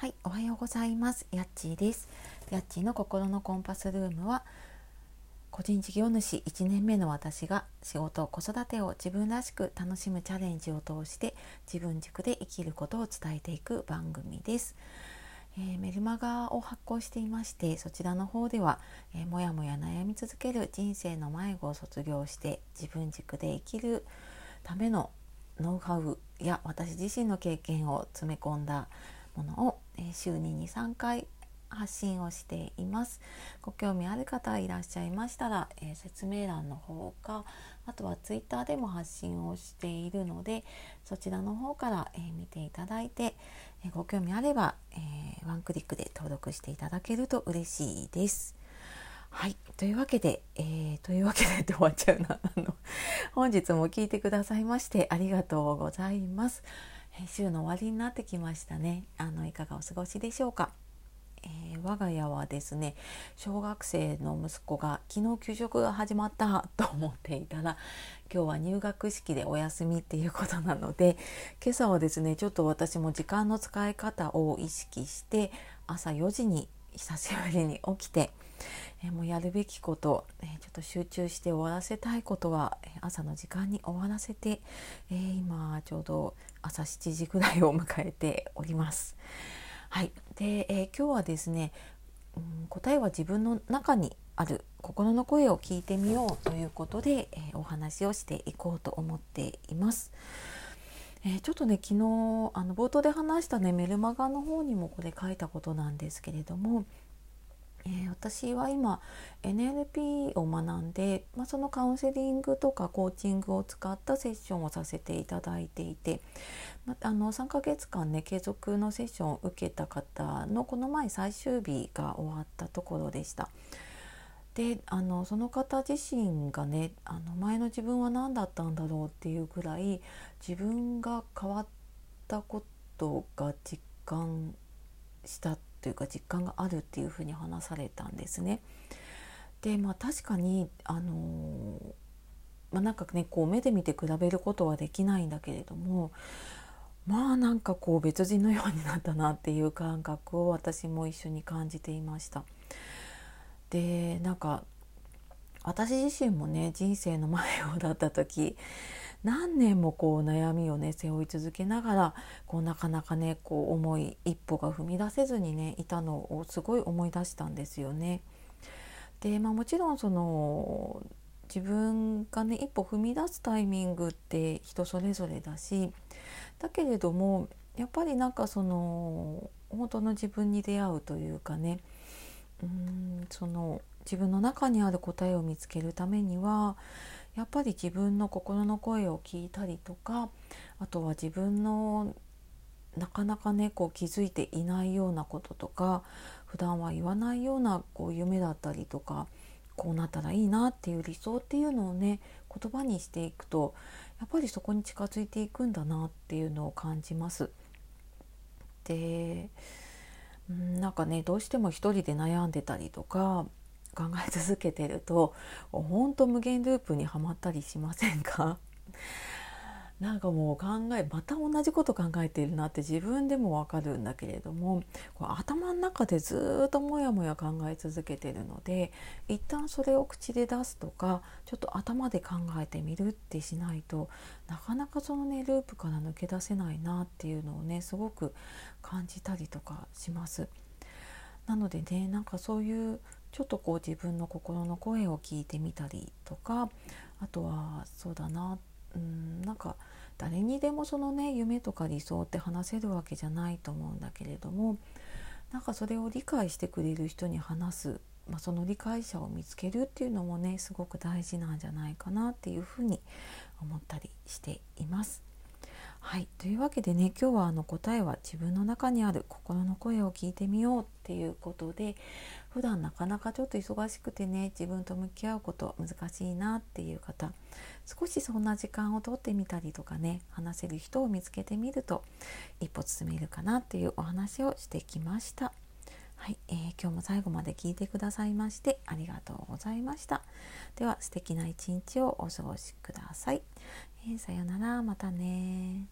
はい、おはようございます。やっちーです。やっちーの心のコンパスルームは個人事業主1年目の私が仕事子育てを自分らしく楽しむチャレンジを通して自分軸で生きることを伝えていく番組です。えー、メルマガを発行していましてそちらの方では、えー、もやもや悩み続ける人生の迷子を卒業して自分軸で生きるためのノウハウや私自身の経験を詰め込んだものを、え週に23回発信をしていますご興味ある方いらっしゃいましたら、えー、説明欄の方かあとはツイッターでも発信をしているのでそちらの方から、えー、見ていただいて、えー、ご興味あれば、えワンクリックで登録していただけると嬉しいです。はいというわけで、え、というわけでって終わっちゃうな本日も聞いてくださいましてありがとうございます。週の終わりになってきましたね。あのいかがお過ごしでしょうか、えー、我が家はですね小学生の息子が昨日給食が始まったと思っていたら今日は入学式でお休みっていうことなので今朝はですねちょっと私も時間の使い方を意識して朝4時に久しぶりに起きてえもうやるべきこと、えちょっと集中して終わらせたいことは、え朝の時間に終わらせて、え今ちょうど朝7時ぐらいを迎えております。はい、で、え今日はですね、うん、答えは自分の中にある心の声を聞いてみようということで、えお話をしていこうと思っています。えー、ちょっとね昨日あの冒頭で話したねメルマガの方にもこれ書いたことなんですけれどもえー、私は今 NLP を学んで、まあ、そのカウンセリングとかコーチングを使ったセッションをさせていただいていて、まあ、あの3ヶ月間ね継続のセッションを受けた方のこの前最終日が終わったところでした。であのその方自身がねあの前の自分は何だったんだろうっていうぐらい自分が変わったことが実感したというか実感があるっていうふうに話されたんですね。でまあ確かにあのまあ、なんかねこう目で見て比べることはできないんだけれどもまあなんかこう別人のようになったなっていう感覚を私も一緒に感じていました。でなんか私自身もね人生の迷子だった時何年もこう悩みをね背負い続けながらこうなかなかねこう重い一歩が踏み出せずにねいたのをすごい思い出したんですよね。でまあ、もちろんその自分がね一歩踏み出すタイミングって人それぞれだしだけれどもやっぱりなんかその本当の自分に出会うというかねうんその自分の中にある答えを見つけるためにはやっぱり自分の心の声を聞いたりとかあとは自分のなかなかねこう気づいていないようなこととか普段は言わないようなこう夢だったりとかこうなったらいいなっていう理想っていうのをね言葉にしていくとやっぱりそこに近づいていくんだなっていうのを感じます。でなんかねどうしても一人で悩んでたりとか考え続けてるとほんと無限ループにはまったりしませんか？なんかもう考えまた同じこと考えているなって自分でもわかるんだけれども頭の中でずっとモヤモヤ考え続けてるので一旦それを口で出すとかちょっと頭で考えてみるってしないとなかなかそのねループから抜け出せないなっていうのをねすごく感じたりとかします。なのでねなんかそういうちょっとこう自分の心の声を聞いてみたりとかあとはそうだなうんなんか誰にでもそのね夢とか理想って話せるわけじゃないと思うんだけれどもなんかそれを理解してくれる人に話す、まあ、その理解者を見つけるっていうのもねすごく大事なんじゃないかなっていうふうに思ったりしています。はい、というわけでね今日はあの答えは自分の中にある心の声を聞いてみようっていうことで普段なかなかちょっと忙しくてね自分と向き合うこと難しいなっていう方少しそんな時間をとってみたりとかね話せる人を見つけてみると一歩進めるかなっていうお話をしてきました。はい、えー、今日も最後まで聞いてくださいましてありがとうございました。では素敵な一日をお過ごしください。えー、さようならまたね